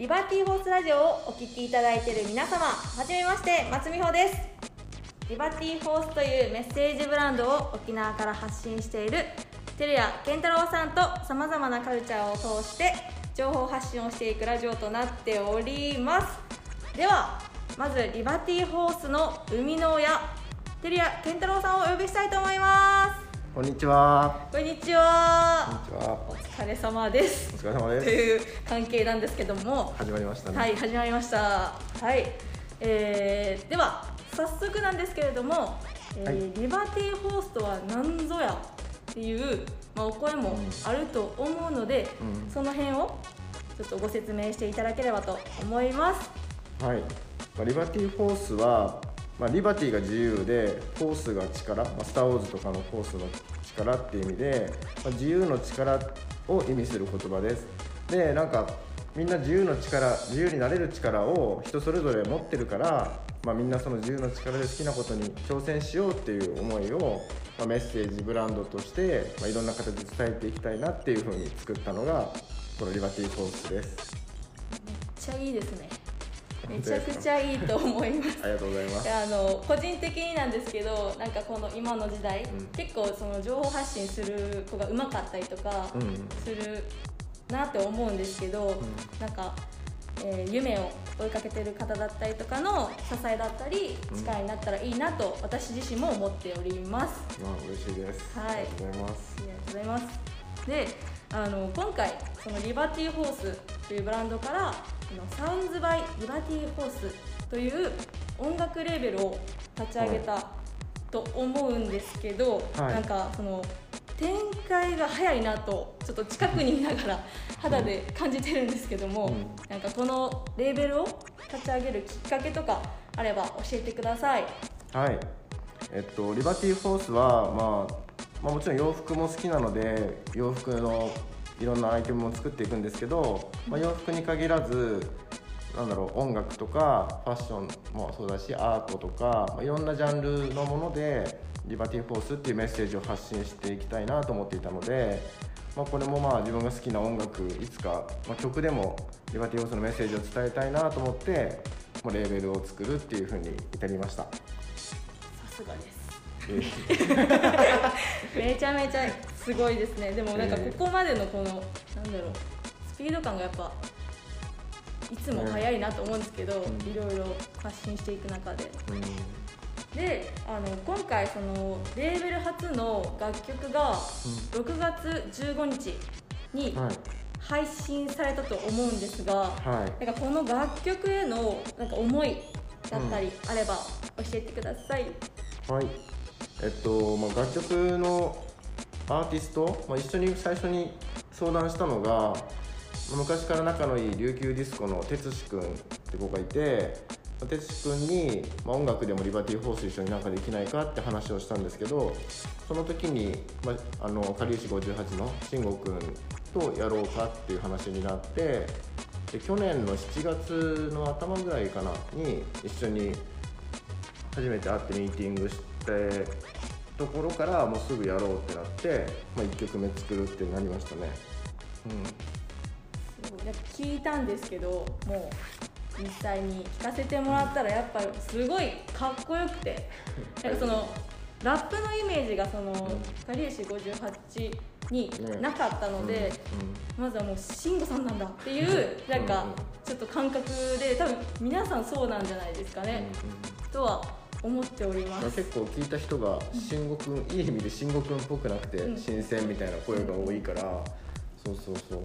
リバティホースラジオをお聞きいただいている皆様はじめまして松美穂です。リバティホースというメッセージブランドを沖縄から発信している照屋健太郎さんとさまざまなカルチャーを通して情報発信をしていくラジオとなっております。ではまずリバティホースの生みの親照屋健太郎さんをお呼びしたいと思います。こんにちは。こんにちはこんにちは。お疲れ様ですお疲れ様とです。いう関係なんですけども始まりましたね。はい始まりましたはい、えー、では早速なんですけれども、えーはいリバティホースとは何ぞやっていう、まあ、お声もあると思うので、うんその辺をちょっとご説明していただければと思いますはい。まあ、リバティフォースは、まあ、リバティが自由で、フォースが力、まあ、スター・ウォーズとかのフォースの力っていう意味で、まあ、自由の力を意味する言葉です。で、なんか、みんな自由の力、自由になれる力を人それぞれ持ってるから、まあ、みんなその自由の力で好きなことに挑戦しようっていう思いを、まあ、メッセージブランドとして、まあ、いろんな形で伝えていきたいなっていうふうに作ったのがこのリバティフォースです。めっちゃいいですねめちゃくちゃいいと思いますありがとうございます。あの個人的になんですけどなんかこの今の時代、うん結構その情報発信する子がうまかったりとかうんするなって思うんですけど、なんか、えー夢を追いかけてる方だったりとかの支えだったりうん力になったらいいなと私自身も思っております。まあ嬉しいです。はいありがとうございます。ありがとうございますであの今回そのリバティホースというブランドからあのサウンズバイリバティホースという音楽レーベルを立ち上げたと思うんですけど、はいなんかその展開が早いなとちょっと近くにいながら 肌で感じてるんですけども、うんなんかこのレーベルを立ち上げるきっかけとかあれば教えてください。はい。えっとリバティフォースはまあまあもちろん洋服も好きなので洋服のいろんなアイテムも作っていくんですけど、まあ洋服に限らず。なんだろう音楽とかファッションもそうだしアートとか、まあ、いろんなジャンルのものでリバティフォースっていうメッセージを発信していきたいなと思っていたので、まあ、これもまあ自分が好きな音楽いつか、まあ、曲でもリバティフォースのメッセージを伝えたいなと思ってもうレーベルを作るっていうふうに至りました。さすがです え めちゃめちゃすごいですね。でもなんかえー。ここまでのこのなんだろうスピード感がやっぱいつも速いなと思うんですけど、うん。いろいろ発信していく中で。うん。であの今回そのレーベル初の楽曲が6月15日にはい。配信されたと思うんですが、はい。なんかこの楽曲へのなんか思いだったりあれば教えてください、はい。えっと、まあ、楽曲のアーティスト、まあ、一緒に最初に相談したのが昔から仲のいい琉球ディスコの哲司君って子がいて哲司君に、まあ、音楽でもリバティフォース一緒になんかできないかって話をしたんですけどその時に、まあ、あのかりゆし58の慎吾君とやろうかっていう話になってで去年の7月の頭ぐらいかなに一緒に初めて会ってミーティングしてところからもうすぐやろうってなって、まあ、1曲目作るってなりましたね。すごいなんか聞いたんですけどもう実際に聞かせてもらったらやっぱりすごいかっこよくて。なんかそのラップのイメージがそのかりゆし58になかったので、まずはもう慎吾さんなんだっていうなんかちょっと感覚で多分皆さんそうなんじゃないですかうんうん。ね、とは思っております。結構聞いた人が慎吾君いい意味で慎吾君っぽくなくてうん。新鮮みたいな声が多いからそうそうそう。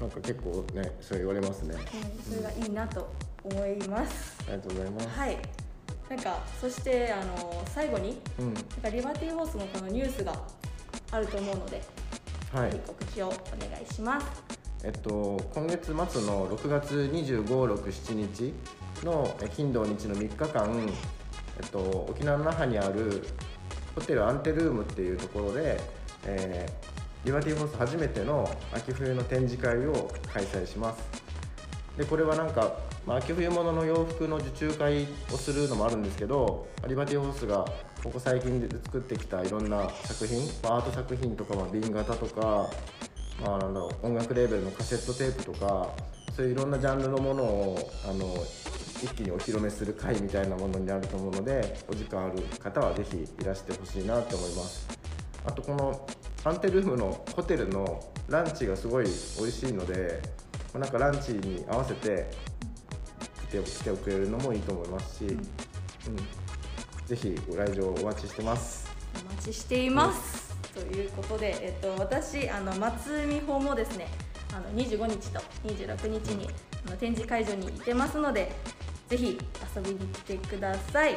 なんか結構ねそう言われますね。うんそれがいいなと思います、ありがとうございます。はい。なんかそしてあの最後にうん。なんかリバティホースのこのニュースがあると思うので、はい。告知をお願いします。えっと、今月末の6月25、6、7日のえ金土日の3日間、えっと、沖縄の那覇にあるホテルアンテルームっていうところで、えーリバティフォース初めての秋冬の展示会を開催します。でこれはなんか、まあ、秋冬物の洋服の受注会をするのもあるんですけどリバティフォースがここ最近で作ってきたいろんな作品、まあ、アート作品とか、まあ、瓶型とかまあ、なんだろう音楽レーベルのカセットテープとかそそういういろんなジャンルのものをあの一気にお披露目する会みたいなものになると思うのでお時間ある方はぜひいらしてほしいなと思います。あとこのアンテルームのホテルのランチがすごい美味しいのでまあなんかランチに合わせて来てくれるのもいいと思いますし、うん。ぜひご来場お待ちしてます。お待ちしています、ということで、えっと、私あの松美穂もですねあの25日と26日にあの展示会場にいてますのでぜひ遊びに来てください。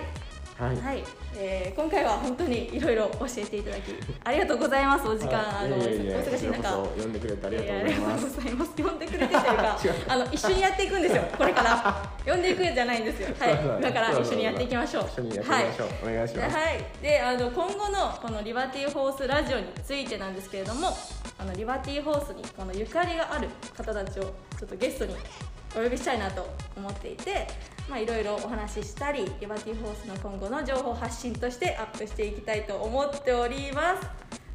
はい、はい、えー今回は本当にいろいろ教えていただきありがとうございますお時間、はい。あのお忙しい中。こちらこそ呼んでくれてありがとうございます。ありがとうございます。呼んでくれてというかあの一緒にやっていくんですよ これから。呼んでいくんじゃないんですよ。はい。だから一緒にやっていきましょう。一緒にやっていきましょう、お願いします、はい、であの今後のこのリバティホースラジオについてなんですけれどもあのリバティホースにこのゆかりがある方たちをちょっとゲストにお呼びしたいなと思っていてまあいろいろお話ししたりリバティホースの今後の情報発信としてアップしていきたいと思っております。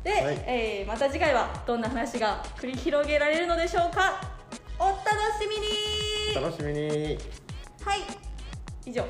で、はい。えーまた次回はどんな話が繰り広げられるのでしょうか？お楽しみに。楽しみに。はい。以上